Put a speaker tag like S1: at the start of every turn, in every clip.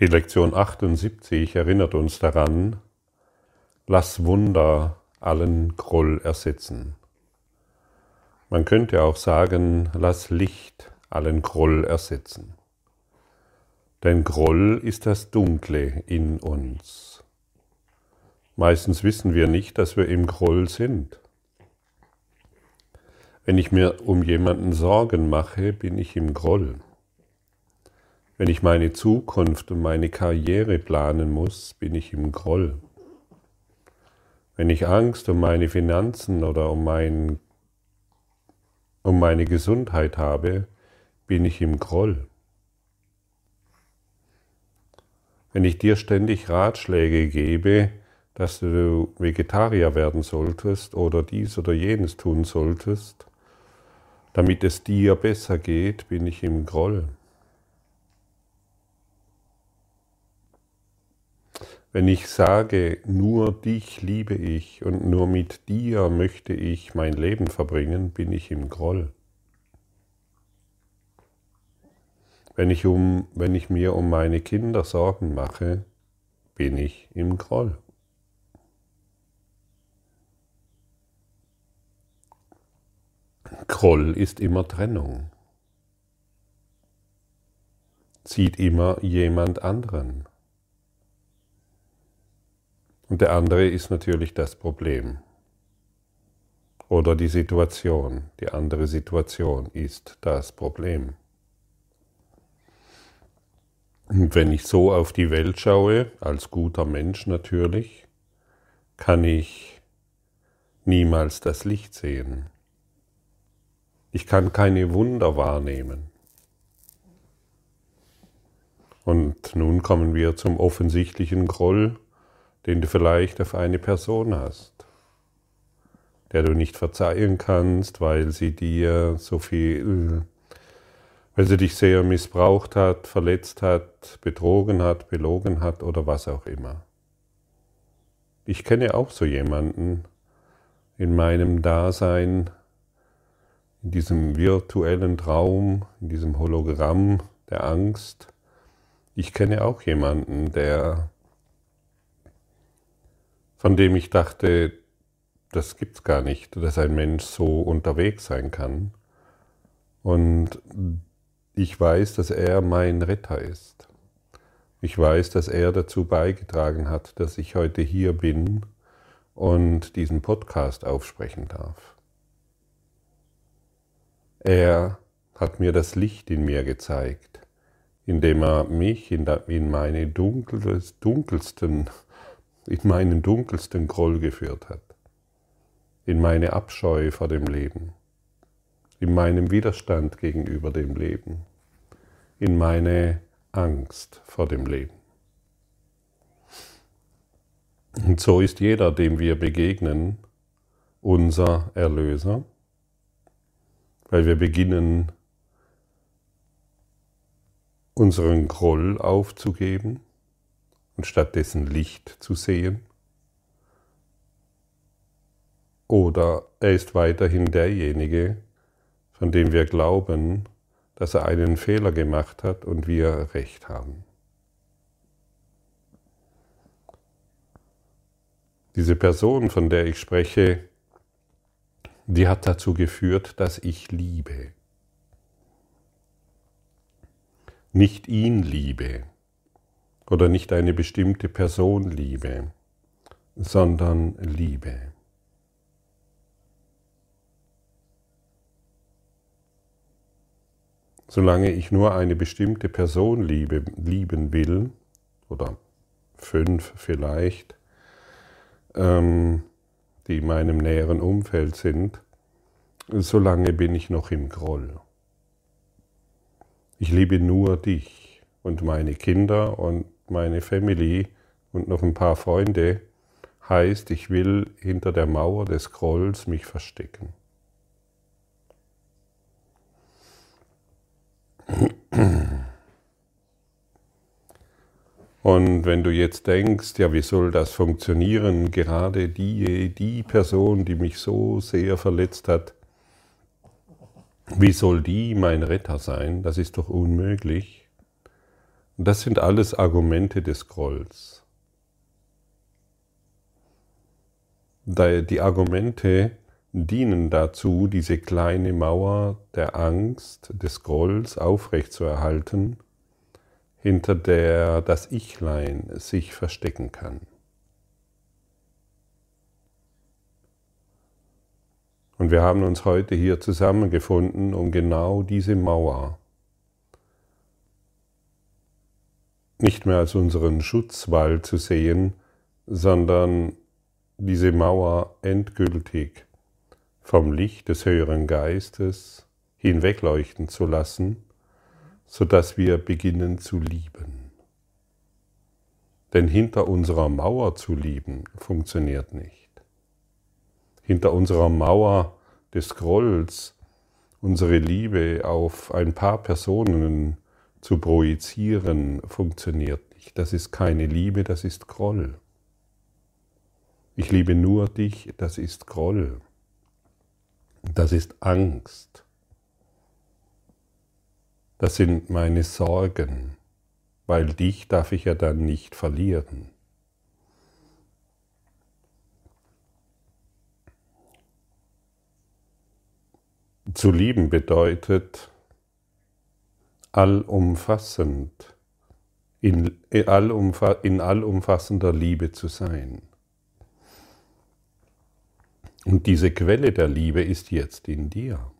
S1: Die Lektion 78 erinnert uns daran, lass Wunder allen Groll ersetzen. Man könnte auch sagen, lass Licht allen Groll ersetzen. Denn Groll ist das Dunkle in uns. Meistens wissen wir nicht, dass wir im Groll sind. Wenn ich mir um jemanden Sorgen mache, bin ich im Groll. Wenn ich meine Zukunft und meine Karriere planen muss, bin ich im Groll. Wenn ich Angst um meine Finanzen oder um, mein, um meine Gesundheit habe, bin ich im Groll. Wenn ich dir ständig Ratschläge gebe, dass du Vegetarier werden solltest oder dies oder jenes tun solltest, damit es dir besser geht, bin ich im Groll. Wenn ich sage, nur dich liebe ich und nur mit dir möchte ich mein Leben verbringen, bin ich im Groll. Wenn ich, um, wenn ich mir um meine Kinder Sorgen mache, bin ich im Groll. Groll ist immer Trennung, zieht immer jemand anderen. Und der andere ist natürlich das Problem. Oder die Situation, die andere Situation ist das Problem. Und wenn ich so auf die Welt schaue, als guter Mensch natürlich, kann ich niemals das Licht sehen. Ich kann keine Wunder wahrnehmen. Und nun kommen wir zum offensichtlichen Groll, den du vielleicht auf eine Person hast, der du nicht verzeihen kannst, weil sie dir so viel, weil sie dich sehr missbraucht hat, verletzt hat, betrogen hat, belogen hat oder was auch immer. Ich kenne auch so jemanden in meinem Dasein, in diesem virtuellen Traum, in diesem Hologramm der Angst. Ich kenne auch jemanden, der von dem ich dachte, das gibt's gar nicht, dass ein Mensch so unterwegs sein kann. Und ich weiß, dass er mein Retter ist. Ich weiß, dass er dazu beigetragen hat, dass ich heute hier bin und diesen Podcast aufsprechen darf. Er hat mir das Licht in mir gezeigt, indem er mich in, meine dunkelsten in meinen dunkelsten Groll geführt hat, in meine Abscheu vor dem Leben, in meinem Widerstand gegenüber dem Leben, in meine Angst vor dem Leben. Und so ist jeder, dem wir begegnen, unser Erlöser, weil wir beginnen, unseren Groll aufzugeben und stattdessen Licht zu sehen? Oder er ist weiterhin derjenige, von dem wir glauben, dass er einen Fehler gemacht hat und wir recht haben. Diese Person, von der ich spreche, die hat dazu geführt, dass ich liebe. Nicht ihn liebe, oder nicht eine bestimmte Person liebe, sondern Liebe. Solange ich nur eine bestimmte Person liebe, lieben will, oder fünf vielleicht, ähm, die in meinem näheren Umfeld sind, solange bin ich noch im Groll. Ich liebe nur dich und meine Kinder und meine Family und noch ein paar Freunde, heißt, ich will hinter der Mauer des Grolls mich verstecken. Und wenn du jetzt denkst, ja, wie soll das funktionieren, gerade die, die Person, die mich so sehr verletzt hat, wie soll die mein Retter sein? Das ist doch unmöglich. Das sind alles Argumente des Grolls. Die Argumente dienen dazu, diese kleine Mauer der Angst, des Grolls aufrechtzuerhalten, hinter der das Ichlein sich verstecken kann. Und wir haben uns heute hier zusammengefunden, um genau diese Mauer nicht mehr als unseren Schutzwall zu sehen, sondern diese Mauer endgültig vom Licht des höheren Geistes hinwegleuchten zu lassen, sodass wir beginnen zu lieben. Denn hinter unserer Mauer zu lieben funktioniert nicht. Hinter unserer Mauer des Grolls unsere Liebe auf ein paar Personen zu projizieren funktioniert nicht. Das ist keine Liebe, das ist Groll. Ich liebe nur dich, das ist Groll. Das ist Angst. Das sind meine Sorgen, weil dich darf ich ja dann nicht verlieren. Zu lieben bedeutet allumfassend, in, in allumfassender Liebe zu sein. Und diese Quelle der Liebe ist jetzt in dir.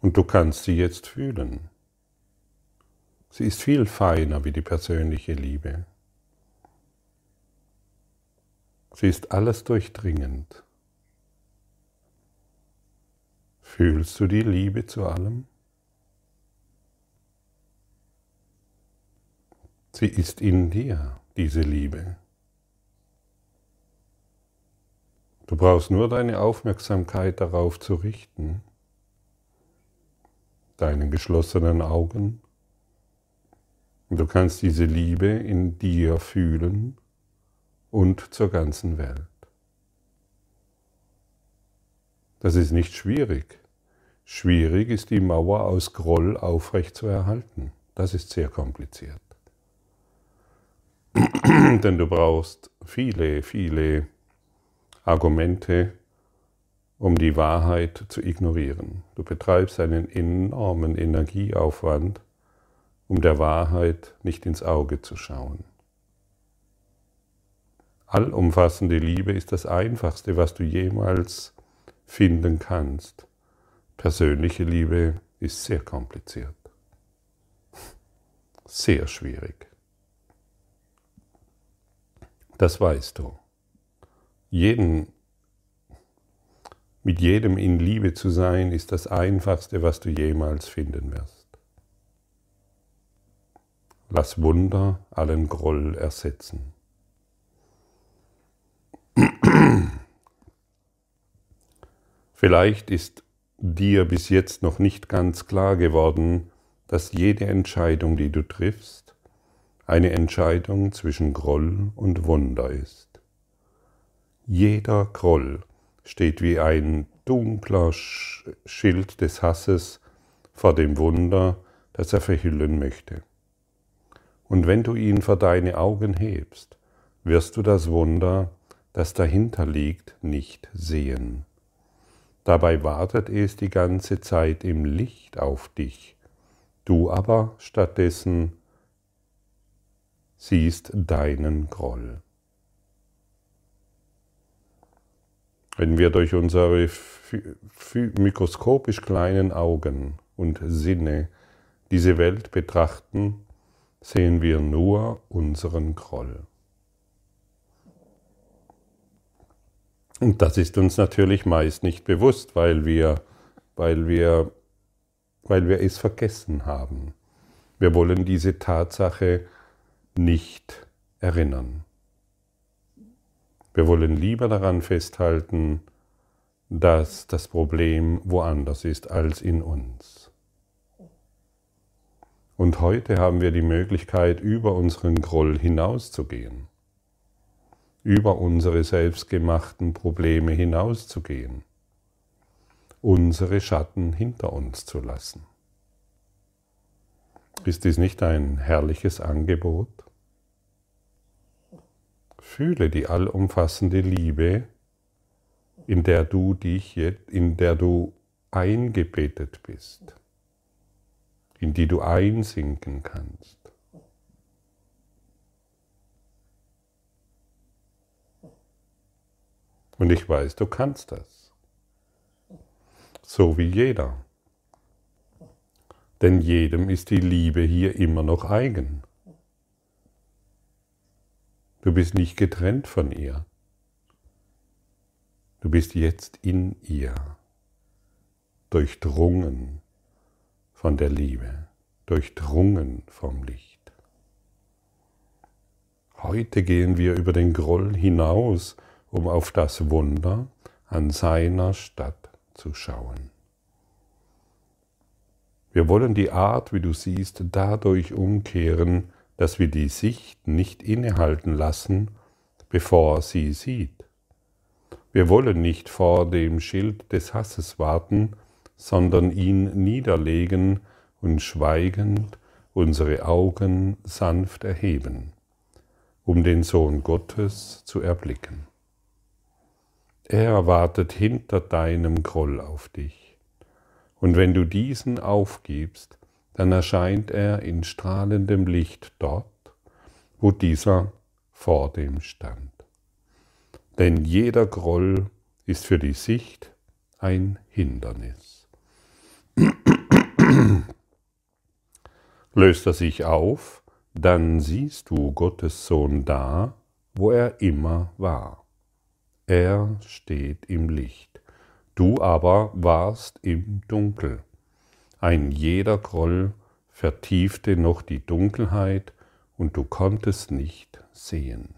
S1: Und du kannst sie jetzt fühlen. Sie ist viel feiner wie die persönliche Liebe. Sie ist alles durchdringend. Fühlst du die Liebe zu allem? Sie ist in dir, diese Liebe. Du brauchst nur deine Aufmerksamkeit darauf zu richten, deinen geschlossenen Augen. Du kannst diese Liebe in dir fühlen und zur ganzen Welt. Das ist nicht schwierig. Schwierig ist die Mauer aus Groll aufrecht zu erhalten. Das ist sehr kompliziert. Denn du brauchst viele, viele Argumente, um die Wahrheit zu ignorieren. Du betreibst einen enormen Energieaufwand, um der Wahrheit nicht ins Auge zu schauen. Allumfassende Liebe ist das Einfachste, was du jemals finden kannst. Persönliche Liebe ist sehr kompliziert, sehr schwierig. Das weißt du jeden, mit jedem in Liebe zu sein, ist das Einfachste, was du jemals finden wirst. Lass Wunder allen Groll ersetzen. Vielleicht ist dir bis jetzt noch nicht ganz klar geworden, dass jede Entscheidung, die du triffst, eine Entscheidung zwischen Groll und Wunder ist. Jeder Groll steht wie ein dunkler Schild des Hasses vor dem Wunder, das er verhüllen möchte. Und wenn du ihn vor deine Augen hebst, wirst du das Wunder, das dahinter liegt, nicht sehen. Dabei wartet es die ganze Zeit im Licht auf dich, du aber stattdessen siehst deinen Groll. Wenn wir durch unsere mikroskopisch kleinen Augen und Sinne diese Welt betrachten, sehen wir nur unseren Groll. Und das ist uns natürlich meist nicht bewusst, weil wir, weil wir, weil wir es vergessen haben. Wir wollen diese Tatsache nicht erinnern. Wir wollen lieber daran festhalten, dass das Problem woanders ist als in uns. Und heute haben wir die Möglichkeit, über unseren Groll hinauszugehen, über unsere selbstgemachten Probleme hinauszugehen, unsere Schatten hinter uns zu lassen. Ist dies nicht ein herrliches Angebot? Fühle die allumfassende Liebe, in der du dich jetzt, in der du eingebettet bist, in die du einsinken kannst. Und ich weiß, du kannst das. So wie jeder. Denn jedem ist die Liebe hier immer noch eigen. Du bist nicht getrennt von ihr. Du bist jetzt in ihr, durchdrungen von der Liebe, durchdrungen vom Licht. Heute gehen wir über den Groll hinaus, um auf das Wunder an seiner Stadt zu schauen. Wir wollen die Art, wie du siehst, dadurch umkehren, dass wir die Sicht nicht innehalten lassen, bevor sie sieht. Wir wollen nicht vor dem Schild des Hasses warten, sondern ihn niederlegen und schweigend unsere Augen sanft erheben, um den Sohn Gottes zu erblicken. Er wartet hinter deinem Groll auf dich, und wenn du diesen aufgibst, dann erscheint er in strahlendem Licht dort, wo dieser vor dem stand denn jeder Groll ist für die Sicht ein Hindernis. Löst er sich auf, dann siehst du Gottes Sohn da, wo er immer war. Er steht im Licht, du aber warst im Dunkel. Ein jeder Groll vertiefte noch die Dunkelheit und du konntest nicht sehen.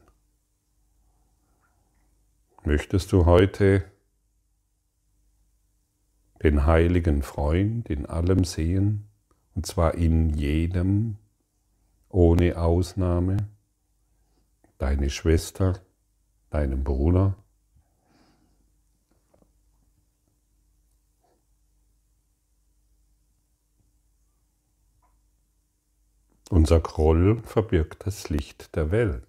S1: Möchtest du heute den heiligen Freund in allem sehen, und zwar in jedem, ohne Ausnahme, deine Schwester, deinen Bruder, Unser Groll verbirgt das Licht der Welt.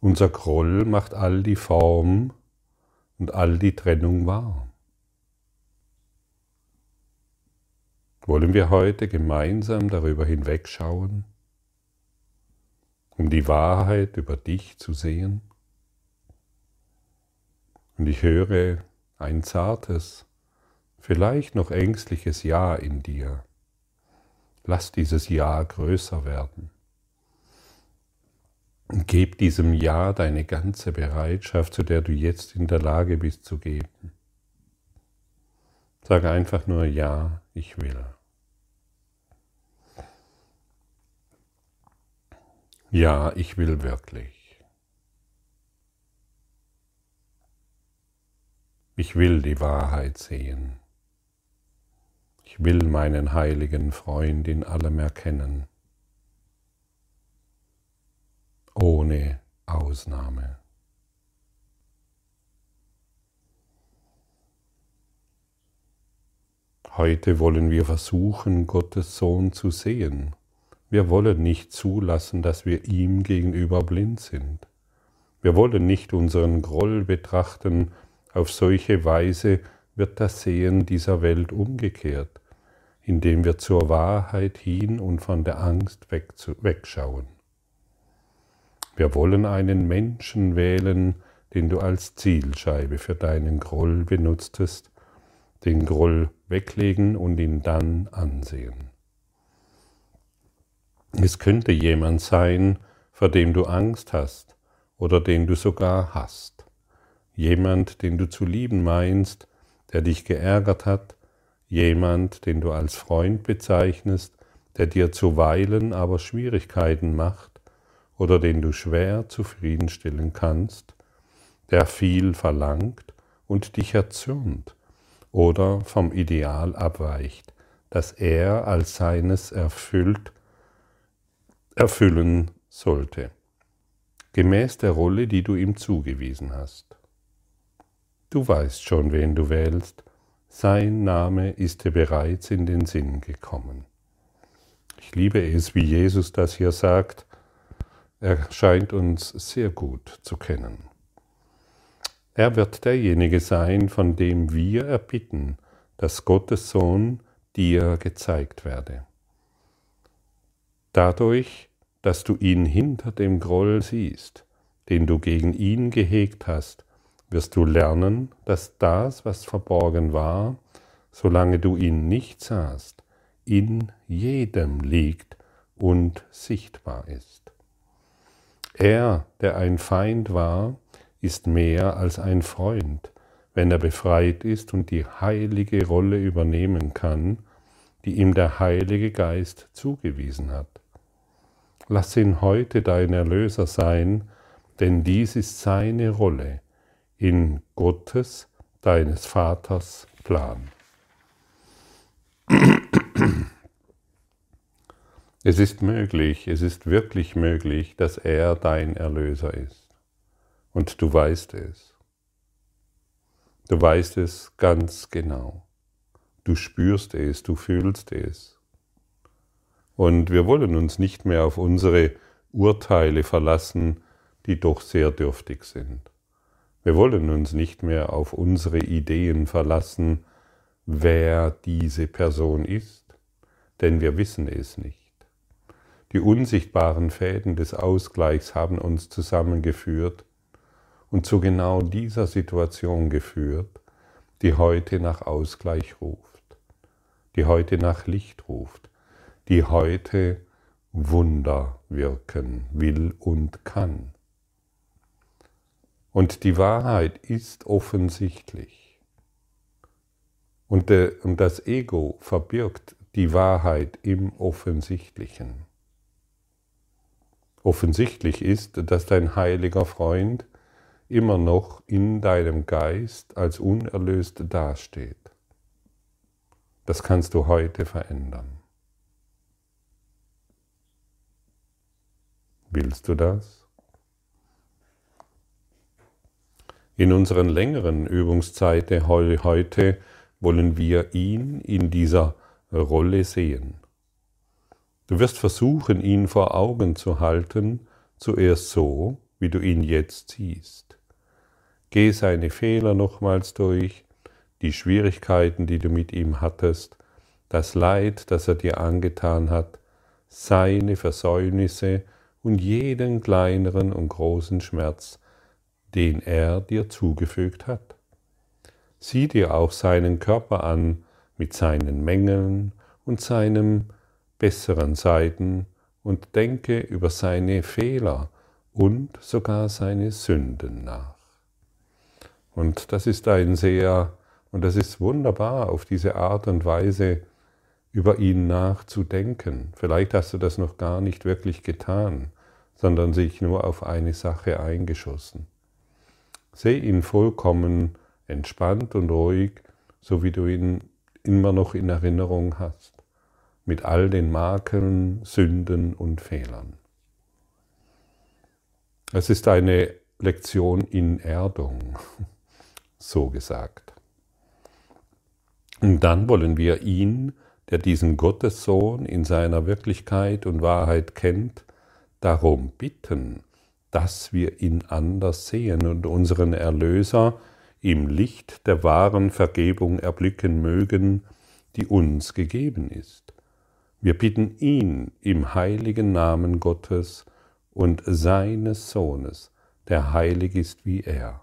S1: Unser Groll macht all die Form und all die Trennung wahr. Wollen wir heute gemeinsam darüber hinwegschauen, um die Wahrheit über dich zu sehen? Und ich höre ein zartes, vielleicht noch ängstliches Ja in dir. Lass dieses Ja größer werden. Und gib diesem Ja deine ganze Bereitschaft, zu der du jetzt in der Lage bist zu geben. Sag einfach nur Ja, ich will. Ja, ich will wirklich. Ich will die Wahrheit sehen. Will meinen heiligen Freund in allem erkennen. ohne Ausnahme. Heute wollen wir versuchen, Gottes Sohn zu sehen. Wir wollen nicht zulassen, dass wir ihm gegenüber blind sind. Wir wollen nicht unseren Groll betrachten, auf solche Weise wird das Sehen dieser Welt umgekehrt, indem wir zur Wahrheit hin und von der Angst wegschauen. Wir wollen einen Menschen wählen, den du als Zielscheibe für deinen Groll benutztest, den Groll weglegen und ihn dann ansehen. Es könnte jemand sein, vor dem du Angst hast oder den du sogar hast. Jemand, den du zu lieben meinst, der dich geärgert hat, jemand, den du als Freund bezeichnest, der dir zuweilen aber Schwierigkeiten macht, oder den du schwer zufriedenstellen kannst, der viel verlangt und dich erzürnt oder vom Ideal abweicht, das er als seines erfüllt, erfüllen sollte, gemäß der Rolle, die du ihm zugewiesen hast. Du weißt schon, wen du wählst, sein Name ist dir bereits in den Sinn gekommen. Ich liebe es, wie Jesus das hier sagt. Er scheint uns sehr gut zu kennen. Er wird derjenige sein, von dem wir erbitten, dass Gottes Sohn dir gezeigt werde. Dadurch, dass du ihn hinter dem Groll siehst, den du gegen ihn gehegt hast, wirst du lernen, dass das, was verborgen war, solange du ihn nicht sahst, in jedem liegt und sichtbar ist. Er, der ein Feind war, ist mehr als ein Freund, wenn er befreit ist und die heilige Rolle übernehmen kann, die ihm der Heilige Geist zugewiesen hat. Lass ihn heute dein Erlöser sein, denn dies ist seine Rolle in Gottes, deines Vaters Plan. Es ist möglich, es ist wirklich möglich, dass er dein Erlöser ist. Und du weißt es. Du weißt es ganz genau. Du spürst es, du fühlst es. Und wir wollen uns nicht mehr auf unsere Urteile verlassen, die doch sehr dürftig sind. Wir wollen uns nicht mehr auf unsere Ideen verlassen, wer diese Person ist, denn wir wissen es nicht. Die unsichtbaren Fäden des Ausgleichs haben uns zusammengeführt und zu genau dieser Situation geführt, die heute nach Ausgleich ruft, die heute nach Licht ruft, die heute Wunder wirken will und kann. Und die Wahrheit ist offensichtlich. Und, das Ego verbirgt die Wahrheit im Offensichtlichen. Offensichtlich ist, dass dein heiliger Freund immer noch in deinem Geist als unerlöst dasteht. Das kannst du heute verändern. Willst du das? In unseren längeren Übungszeiten heute wollen wir ihn in dieser Rolle sehen. Du wirst versuchen, ihn vor Augen zu halten, zuerst so, wie du ihn jetzt siehst. Geh seine Fehler nochmals durch, die Schwierigkeiten, die du mit ihm hattest, das Leid, das er dir angetan hat, seine Versäumnisse und jeden kleineren und großen Schmerz, den er dir zugefügt hat. Sieh dir auch seinen Körper an mit seinen Mängeln und seinem besseren Seiten und denke über seine Fehler und sogar seine Sünden nach. Und das ist ein sehr, und das ist wunderbar, auf diese Art und Weise über ihn nachzudenken. Vielleicht hast du das noch gar nicht wirklich getan, sondern sich nur auf eine Sache eingeschossen. Seh ihn vollkommen entspannt und ruhig, so wie du ihn immer noch in Erinnerung hast mit all den Makeln, Sünden und Fehlern. Es ist eine Lektion in Erdung, so gesagt. Und dann wollen wir ihn, der diesen Gottessohn in seiner Wirklichkeit und Wahrheit kennt, darum bitten, dass wir ihn anders sehen und unseren Erlöser im Licht der wahren Vergebung erblicken mögen, die uns gegeben ist. Wir bitten ihn im heiligen Namen Gottes und seines Sohnes, der heilig ist wie er.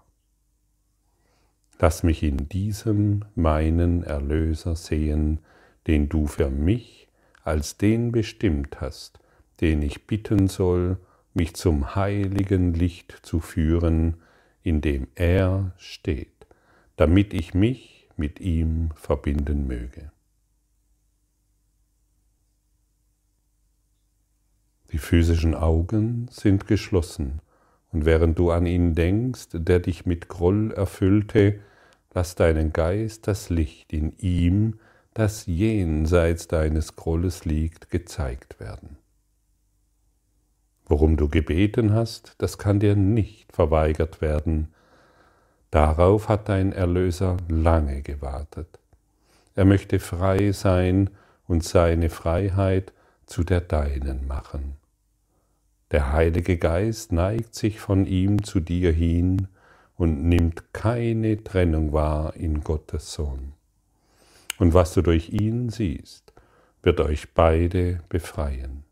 S1: Lass mich in diesem meinen Erlöser sehen, den du für mich als den bestimmt hast, den ich bitten soll, mich zum heiligen Licht zu führen, in dem er steht, damit ich mich mit ihm verbinden möge. Die physischen Augen sind geschlossen, und während du an ihn denkst, der dich mit Groll erfüllte, lass deinen Geist das Licht in ihm, das jenseits deines Grolles liegt, gezeigt werden. Worum du gebeten hast, das kann dir nicht verweigert werden. Darauf hat dein Erlöser lange gewartet. Er möchte frei sein und seine Freiheit zu der deinen machen. Der Heilige Geist neigt sich von ihm zu dir hin und nimmt keine Trennung wahr in Gottes Sohn. Und was du durch ihn siehst, wird euch beide befreien.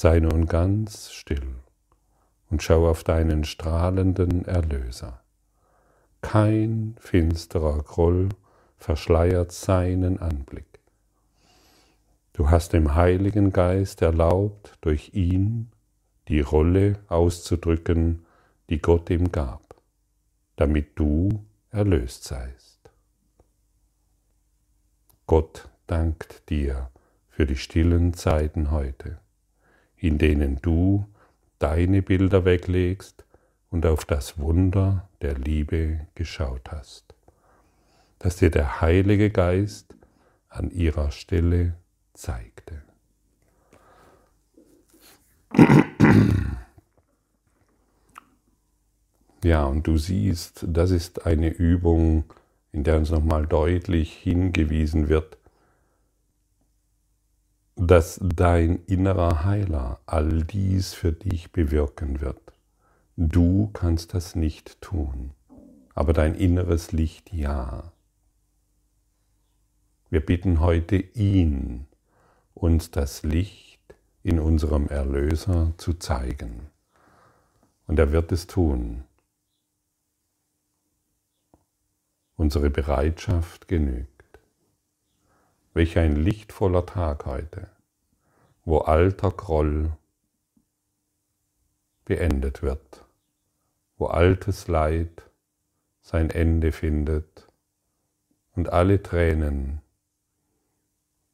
S1: Sei nun ganz still und schau auf deinen strahlenden Erlöser. Kein finsterer Groll verschleiert seinen Anblick. Du hast dem Heiligen Geist erlaubt, durch ihn die Rolle auszudrücken, die Gott ihm gab, damit du erlöst seist. Gott dankt dir für die stillen Zeiten heute, in denen du deine Bilder weglegst und auf das Wunder der Liebe geschaut hast, dass dir der Heilige Geist an ihrer Stelle zeigte. Ja, und du siehst, das ist eine Übung, in der uns nochmal deutlich hingewiesen wird, dass dein innerer Heiler all dies für dich bewirken wird. Du kannst das nicht tun, aber dein inneres Licht ja. Wir bitten heute ihn, uns das Licht in unserem Erlöser zu zeigen. Und er wird es tun. Unsere Bereitschaft genügt. Welch ein lichtvoller Tag heute, wo alter Groll beendet wird, wo altes Leid sein Ende findet und alle Tränen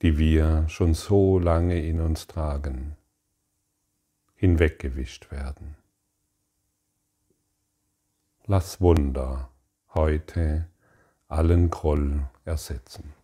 S1: die wir schon so lange in uns tragen, hinweggewischt werden. Lass Wunder heute allen Groll ersetzen.